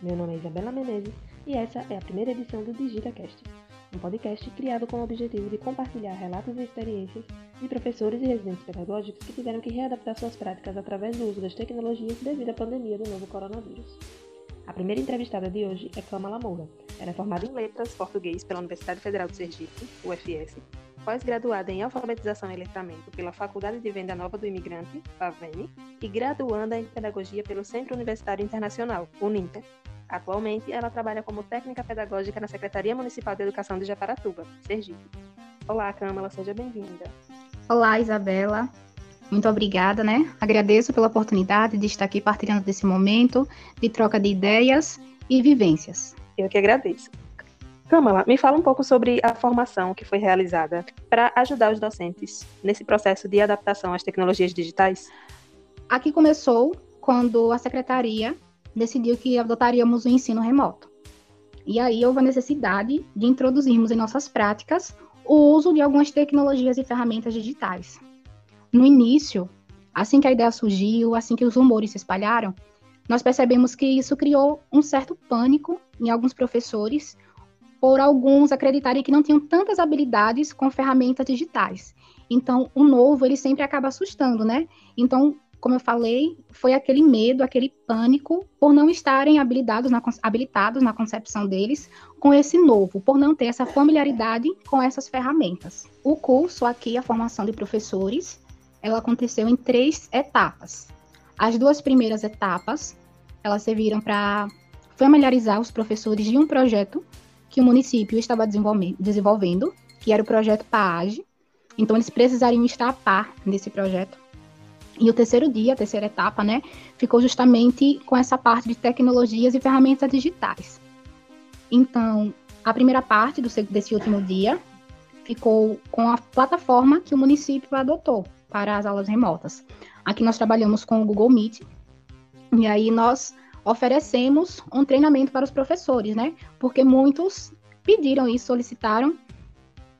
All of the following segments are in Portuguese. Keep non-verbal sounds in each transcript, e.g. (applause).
Meu nome é Isabela Menezes e essa é a primeira edição do DigitaCast, um podcast criado com o objetivo de compartilhar relatos e experiências de professores e residentes pedagógicos que tiveram que readaptar suas práticas através do uso das tecnologias devido à pandemia do novo coronavírus. A primeira entrevistada de hoje é Câmara Moura. Ela é formada em Letras Português pela Universidade Federal de Sergipe, UFS, pós-graduada em Alfabetização e Letramento pela Faculdade de Venda Nova do Imigrante, FAVENE, e graduanda em Pedagogia pelo Centro Universitário Internacional, UNINTER, Atualmente, ela trabalha como técnica pedagógica na Secretaria Municipal de Educação de Japaratuba, Sergipe. Olá, Câmara, seja bem-vinda. Olá, Isabela. Muito obrigada, né? Agradeço pela oportunidade de estar aqui partilhando desse momento de troca de ideias e vivências. Eu que agradeço. Câmara, me fala um pouco sobre a formação que foi realizada para ajudar os docentes nesse processo de adaptação às tecnologias digitais. Aqui começou quando a secretaria decidiu que adotaríamos o ensino remoto. E aí houve a necessidade de introduzirmos em nossas práticas o uso de algumas tecnologias e ferramentas digitais. No início, assim que a ideia surgiu, assim que os rumores se espalharam, nós percebemos que isso criou um certo pânico em alguns professores, por alguns acreditarem que não tinham tantas habilidades com ferramentas digitais. Então, o novo, ele sempre acaba assustando, né? Então, como eu falei, foi aquele medo, aquele pânico por não estarem habilitados na, habilitados na concepção deles com esse novo, por não ter essa familiaridade com essas ferramentas. O curso aqui, a formação de professores, ela aconteceu em três etapas. As duas primeiras etapas, elas serviram para familiarizar os professores de um projeto que o município estava desenvolvendo, que era o projeto PAAGE. Então, eles precisariam estar a par desse projeto e o terceiro dia, a terceira etapa, né, ficou justamente com essa parte de tecnologias e ferramentas digitais. Então, a primeira parte do, desse último dia ficou com a plataforma que o município adotou para as aulas remotas. Aqui nós trabalhamos com o Google Meet, e aí nós oferecemos um treinamento para os professores, né? Porque muitos pediram isso, solicitaram,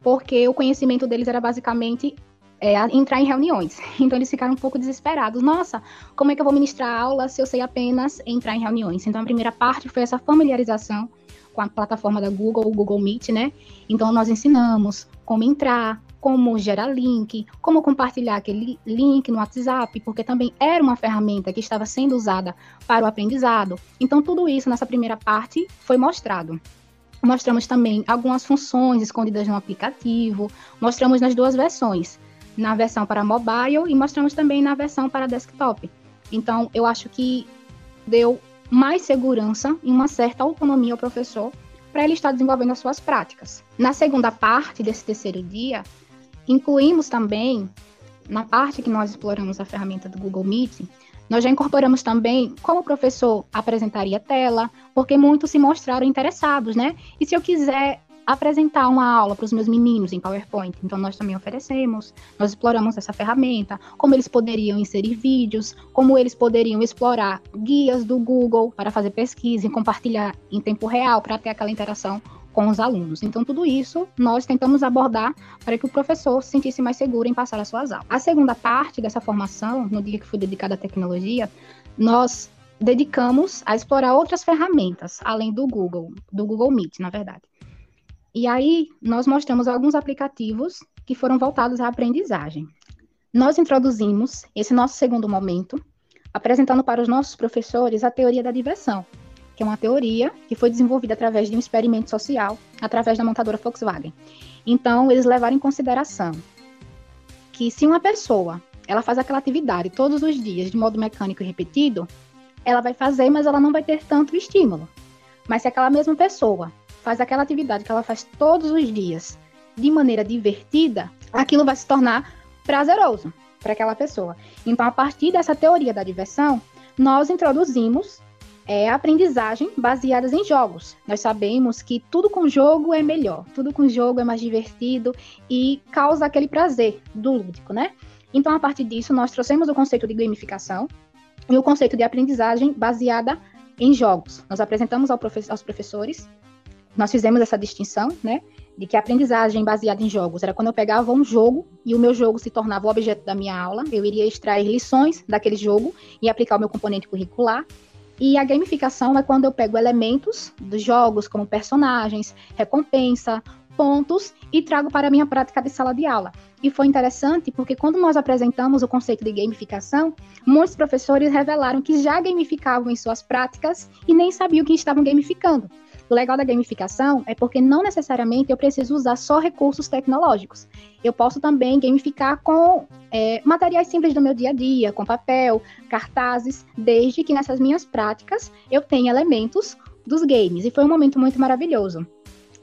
porque o conhecimento deles era basicamente é, entrar em reuniões. (laughs) Então eles ficaram um pouco desesperados. Nossa, como é que eu vou ministrar aula se eu sei apenas entrar em reuniões? Então a primeira parte foi essa familiarização com a plataforma da Google, o Google Meet, né? Então nós ensinamos como entrar, como gerar link, como compartilhar aquele link no WhatsApp, porque também era uma ferramenta que estava sendo usada para o aprendizado. Então tudo isso nessa primeira parte foi mostrado. Mostramos também algumas funções escondidas no aplicativo, mostramos nas duas versões, na versão para mobile e mostramos também na versão para desktop. Então, eu acho que deu mais segurança e uma certa autonomia ao professor para ele estar desenvolvendo as suas práticas. Na segunda parte desse terceiro dia, incluímos também, na parte que nós exploramos a ferramenta do Google Meet, nós já incorporamos também como o professor apresentaria a tela, porque muitos se mostraram interessados, né? E se eu quiser apresentar uma aula para os meus meninos em PowerPoint. Então, nós também oferecemos, nós exploramos essa ferramenta, como eles poderiam inserir vídeos, como eles poderiam explorar guias do Google para fazer pesquisa e compartilhar em tempo real para ter aquela interação com os alunos. Então, tudo isso nós tentamos abordar para que o professor se sentisse mais seguro em passar as suas aulas. A segunda parte dessa formação, no dia que foi dedicada à tecnologia, nós dedicamos a explorar outras ferramentas, além do Google, do Google Meet, na verdade. E aí, nós mostramos alguns aplicativos que foram voltados à aprendizagem. Nós introduzimos esse nosso segundo momento, apresentando para os nossos professores a teoria da diversão, que é uma teoria que foi desenvolvida através de um experimento social, através da montadora Volkswagen. Então, eles levaram em consideração que se uma pessoa ela faz aquela atividade todos os dias de modo mecânico e repetido, ela vai fazer, mas ela não vai ter tanto estímulo. Mas se aquela mesma pessoa faz aquela atividade que ela faz todos os dias de maneira divertida, aquilo vai se tornar prazeroso para aquela pessoa. Então, a partir dessa teoria da diversão, nós introduzimos é, aprendizagem baseadas em jogos. Nós sabemos que tudo com jogo é melhor, tudo com jogo é mais divertido e causa aquele prazer do lúdico, né? Então, a partir disso, nós trouxemos o conceito de gamificação e o conceito de aprendizagem baseada em jogos. Nós apresentamos aos professores nós fizemos essa distinção, né? De que a aprendizagem baseada em jogos era quando eu pegava um jogo e o meu jogo se tornava o objeto da minha aula, eu iria extrair lições daquele jogo e aplicar o meu componente curricular. E a gamificação é quando eu pego elementos dos jogos, como personagens, recompensa, pontos, e trago para a minha prática de sala de aula. E foi interessante porque quando nós apresentamos o conceito de gamificação, muitos professores revelaram que já gamificavam em suas práticas e nem sabiam que estavam gamificando. O legal da gamificação é porque não necessariamente eu preciso usar só recursos tecnológicos. Eu posso também gamificar com é, materiais simples do meu dia a dia, com papel, cartazes, desde que nessas minhas práticas eu tenha elementos dos games. E foi um momento muito maravilhoso.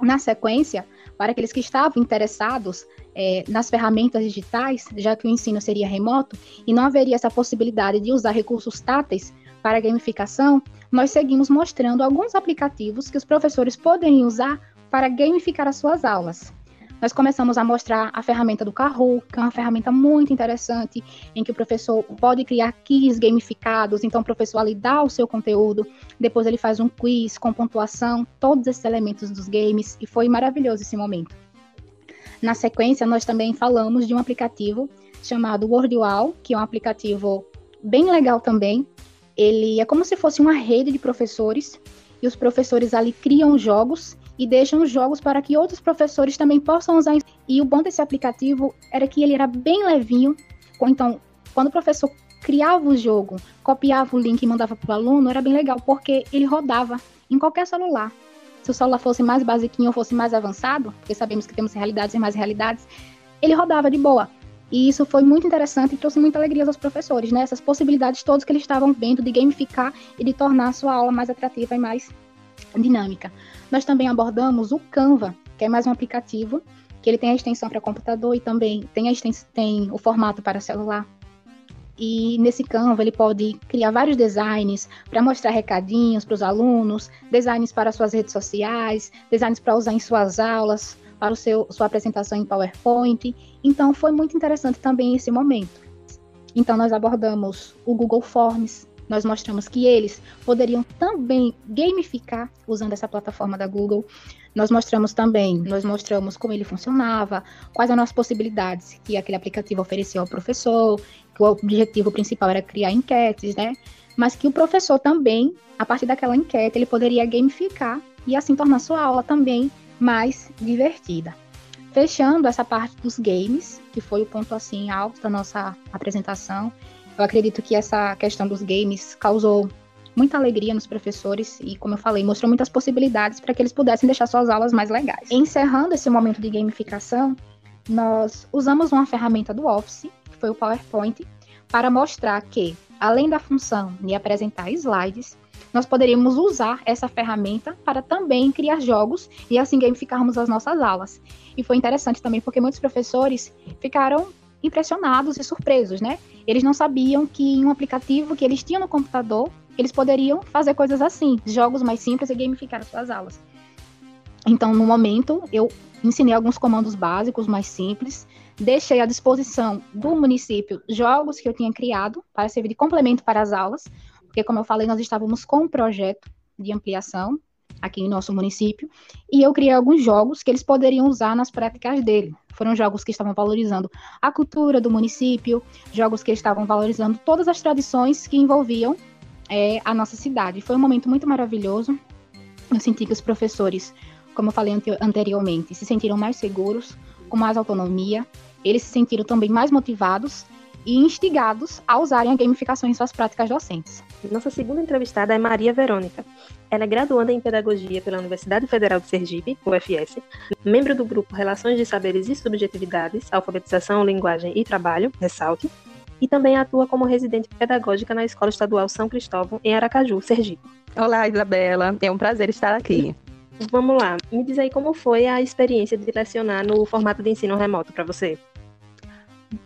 Na sequência, para aqueles que estavam interessados é, nas ferramentas digitais, já que o ensino seria remoto e não haveria essa possibilidade de usar recursos táteis para a gamificação, nós seguimos mostrando alguns aplicativos que os professores podem usar para gamificar as suas aulas. Nós começamos a mostrar a ferramenta do Kahoot, que é uma ferramenta muito interessante, em que o professor pode criar quiz gamificados, então o professor ali dá o seu conteúdo, depois ele faz um quiz com pontuação, todos esses elementos dos games, e foi maravilhoso esse momento. Na sequência, nós também falamos de um aplicativo chamado WordWall, que é um aplicativo bem legal também. Ele é como se fosse uma rede de professores, e os professores ali criam jogos e deixam os jogos para que outros professores também possam usar. E o bom desse aplicativo era que ele era bem levinho. Então, quando o professor criava o jogo, copiava o link e mandava para o aluno, era bem legal, porque ele rodava em qualquer celular. Se o celular fosse mais basiquinho ou fosse mais avançado, porque sabemos que temos realidades e mais realidades, ele rodava de boa. E isso foi muito interessante e trouxe muita alegria aos professores, né? Essas possibilidades todas que eles estavam vendo de gamificar e de tornar a sua aula mais atrativa e mais dinâmica. Nós também abordamos o Canva, que é mais um aplicativo que ele tem a extensão para computador e também tem, a extensão, tem o formato para celular. E nesse Canva ele pode criar vários designs para mostrar recadinhos para os alunos, designs para suas redes sociais, designs para usar em suas aulas, para o seu, sua apresentação em PowerPoint. Então foi muito interessante também esse momento. Então nós abordamos o Google Forms, nós mostramos que eles poderiam também gamificar usando essa plataforma da Google. Nós mostramos também, nós mostramos como ele funcionava, quais eram as possibilidades que aquele aplicativo oferecia ao professor, que o objetivo principal era criar enquetes, né? Mas que o professor também, a partir daquela enquete, ele poderia gamificar e assim tornar sua aula também mais divertida. Fechando essa parte dos games, que foi o ponto assim alto da nossa apresentação, eu acredito que essa questão dos games causou muita alegria nos professores e, como eu falei, mostrou muitas possibilidades para que eles pudessem deixar suas aulas mais legais. Encerrando esse momento de gamificação, nós usamos uma ferramenta do Office, que foi o PowerPoint, para mostrar que, além da função de apresentar slides, nós poderíamos usar essa ferramenta para também criar jogos e assim gamificarmos as nossas aulas. E foi interessante também porque muitos professores ficaram impressionados e surpresos, né? Eles não sabiam que em um aplicativo que eles tinham no computador, eles poderiam fazer coisas assim, jogos mais simples e gamificar as suas aulas. Então, no momento, eu ensinei alguns comandos básicos mais simples, deixei à disposição do município jogos que eu tinha criado para servir de complemento para as aulas, porque, como eu falei, nós estávamos com um projeto de ampliação aqui em nosso município, e eu criei alguns jogos que eles poderiam usar nas práticas dele. Foram jogos que estavam valorizando a cultura do município, jogos que estavam valorizando todas as tradições que envolviam é, a nossa cidade. Foi um momento muito maravilhoso. Eu senti que os professores, como eu falei anteriormente, se sentiram mais seguros, com mais autonomia. Eles se sentiram também mais motivados e instigados a usarem a gamificação em suas práticas docentes. Nossa segunda entrevistada é Maria Verônica. Ela é graduanda em Pedagogia pela Universidade Federal de Sergipe, UFS, membro do grupo Relações de Saberes e Subjetividades, Alfabetização, Linguagem e Trabalho, Ressalte, e também atua como residente pedagógica na Escola Estadual São Cristóvão, em Aracaju, Sergipe. Olá, Isabela. É um prazer estar aqui. Vamos lá. Me diz aí como foi a experiência de lecionar no formato de ensino remoto para você.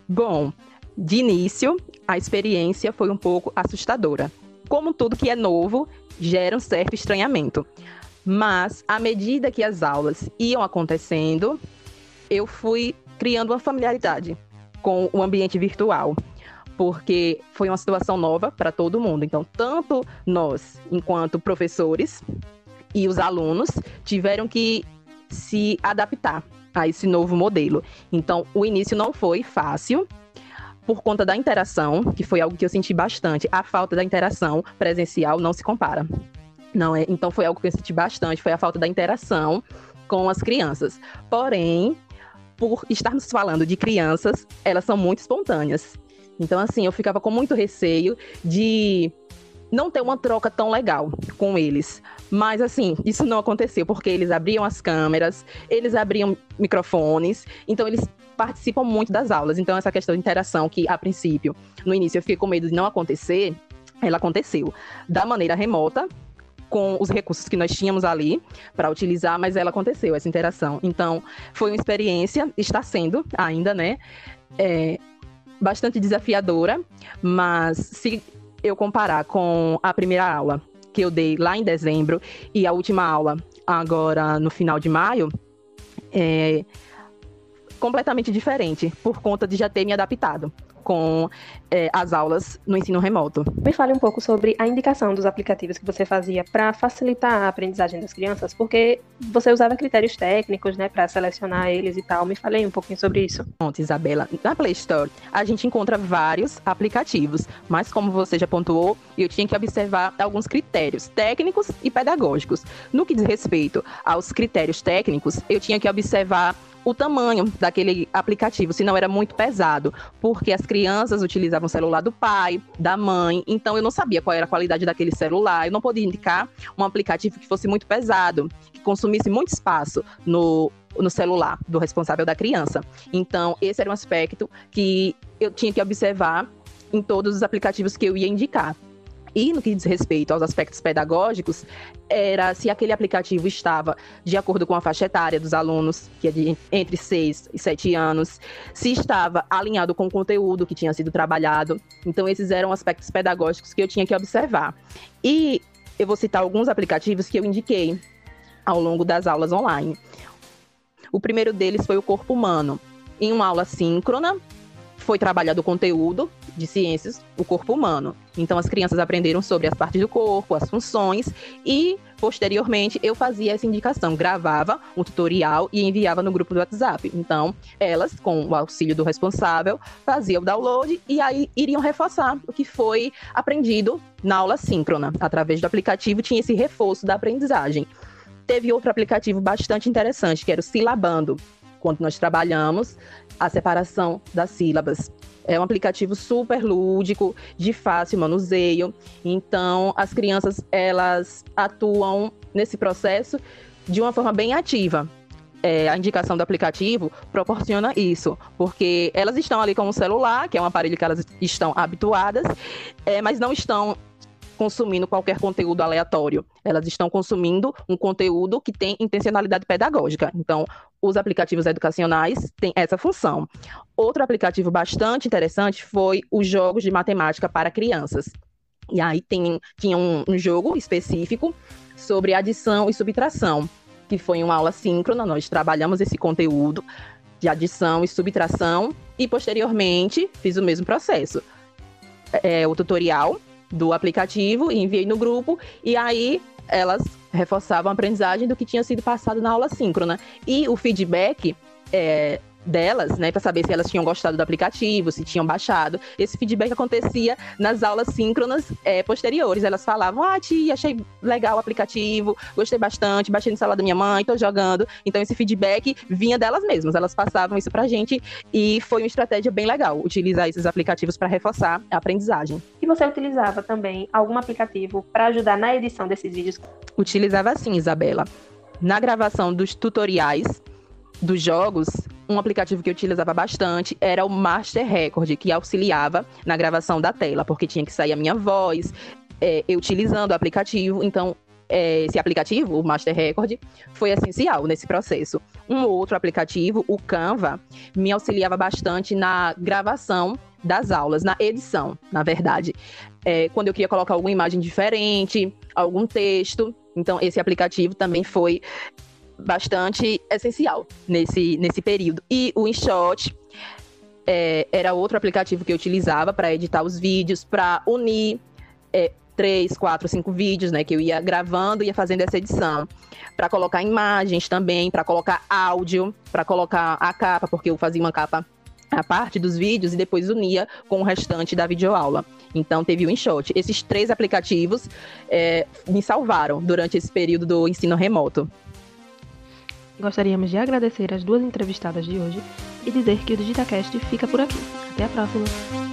Bom, de início, a experiência foi um pouco assustadora. Como tudo que é novo, gera um certo estranhamento. Mas, à medida que as aulas iam acontecendo, eu fui criando uma familiaridade com o ambiente virtual, porque foi uma situação nova para todo mundo. Então, tanto nós, enquanto professores, e os alunos tiveram que se adaptar a esse novo modelo. Então, o início não foi fácil, por conta da interação, que foi algo que eu senti bastante. A falta da interação presencial não se compara. Não é, então foi algo que eu senti bastante, foi a falta da interação com as crianças. Porém, por estarmos falando de crianças, elas são muito espontâneas. Então, assim, eu ficava com muito receio de não ter uma troca tão legal com eles. Mas, assim, isso não aconteceu, porque eles abriam as câmeras, eles abriam microfones, então eles participam muito das aulas. Então, essa questão de interação, que a princípio, no início eu fiquei com medo de não acontecer, ela aconteceu da maneira remota, com os recursos que nós tínhamos ali para utilizar, mas ela aconteceu, essa interação. Então, foi uma experiência, está sendo ainda, né? É, bastante desafiadora, mas se eu comparar com a primeira aula que eu dei lá em dezembro e a última aula agora no final de maio, é completamente diferente, por conta de já ter me adaptado com é, as aulas no ensino remoto. Me fale um pouco sobre a indicação dos aplicativos que você fazia para facilitar a aprendizagem das crianças, porque você usava critérios técnicos, né, para selecionar eles e tal. Me fale um pouquinho sobre isso. Pronto, Isabela. Na Play Store, a gente encontra vários aplicativos, mas como você já pontuou, eu tinha que observar alguns critérios técnicos e pedagógicos. No que diz respeito aos critérios técnicos, eu tinha que observar o tamanho daquele aplicativo, se não era muito pesado, porque as crianças utilizavam o celular do pai, da mãe, então eu não sabia qual era a qualidade daquele celular, eu não podia indicar um aplicativo que fosse muito pesado, que consumisse muito espaço no, no celular do responsável da criança. Então, esse era um aspecto que eu tinha que observar em todos os aplicativos que eu ia indicar. E no que diz respeito aos aspectos pedagógicos, era se aquele aplicativo estava de acordo com a faixa etária dos alunos, que é de entre 6 e 7 anos, se estava alinhado com o conteúdo que tinha sido trabalhado. Então, esses eram aspectos pedagógicos que eu tinha que observar. E eu vou citar alguns aplicativos que eu indiquei ao longo das aulas online. O primeiro deles foi o Corpo Humano. Em uma aula síncrona, foi trabalhado o conteúdo de ciências, o corpo humano. Então, as crianças aprenderam sobre as partes do corpo, as funções, e, posteriormente, eu fazia essa indicação, gravava um tutorial e enviava no grupo do WhatsApp. Então, elas, com o auxílio do responsável, faziam o download e aí iriam reforçar o que foi aprendido na aula síncrona. Através do aplicativo, tinha esse reforço da aprendizagem. Teve outro aplicativo bastante interessante, que era o Silabando. Quando nós trabalhamos a separação das sílabas. É um aplicativo super lúdico, de fácil manuseio. Então, as crianças elas atuam nesse processo de uma forma bem ativa. É, a indicação do aplicativo proporciona isso, porque elas estão ali com o celular, que é um aparelho que elas estão habituadas, é, mas não estão consumindo qualquer conteúdo aleatório. Elas estão consumindo um conteúdo que tem intencionalidade pedagógica. Então, os aplicativos educacionais têm essa função. Outro aplicativo bastante interessante foi os jogos de matemática para crianças. E aí tem, tinha um, um jogo específico sobre adição e subtração, que foi uma aula síncrona. Nós trabalhamos esse conteúdo de adição e subtração e posteriormente fiz o mesmo processo. É, o tutorial do aplicativo enviei no grupo, e aí elas reforçavam a aprendizagem do que tinha sido passado na aula síncrona. E o feedback é, delas, né, para saber se elas tinham gostado do aplicativo, se tinham baixado. Esse feedback acontecia nas aulas síncronas é, posteriores. Elas falavam: Ah, tia, achei legal o aplicativo, gostei bastante, baixei no celular da minha mãe, tô jogando. Então, esse feedback vinha delas mesmas, elas passavam isso pra gente e foi uma estratégia bem legal utilizar esses aplicativos para reforçar a aprendizagem. E você utilizava também algum aplicativo para ajudar na edição desses vídeos? Utilizava sim, Isabela. Na gravação dos tutoriais dos jogos, um aplicativo que eu utilizava bastante era o Master Record, que auxiliava na gravação da tela, porque tinha que sair a minha voz, é, utilizando o aplicativo. Então, é, esse aplicativo, o Master Record, foi essencial nesse processo. Um outro aplicativo, o Canva, me auxiliava bastante na gravação das aulas, na edição, na verdade. É, quando eu queria colocar alguma imagem diferente, algum texto. Então, esse aplicativo também foi bastante essencial nesse, nesse período. E o InShot é, era outro aplicativo que eu utilizava para editar os vídeos, para unir é, três, quatro, cinco vídeos, né, que eu ia gravando e ia fazendo essa edição, para colocar imagens também, para colocar áudio, para colocar a capa, porque eu fazia uma capa a parte dos vídeos e depois unia com o restante da videoaula. Então teve o InShot. Esses três aplicativos é, me salvaram durante esse período do ensino remoto. Gostaríamos de agradecer as duas entrevistadas de hoje e dizer que o DigitaCast fica por aqui. Até a próxima!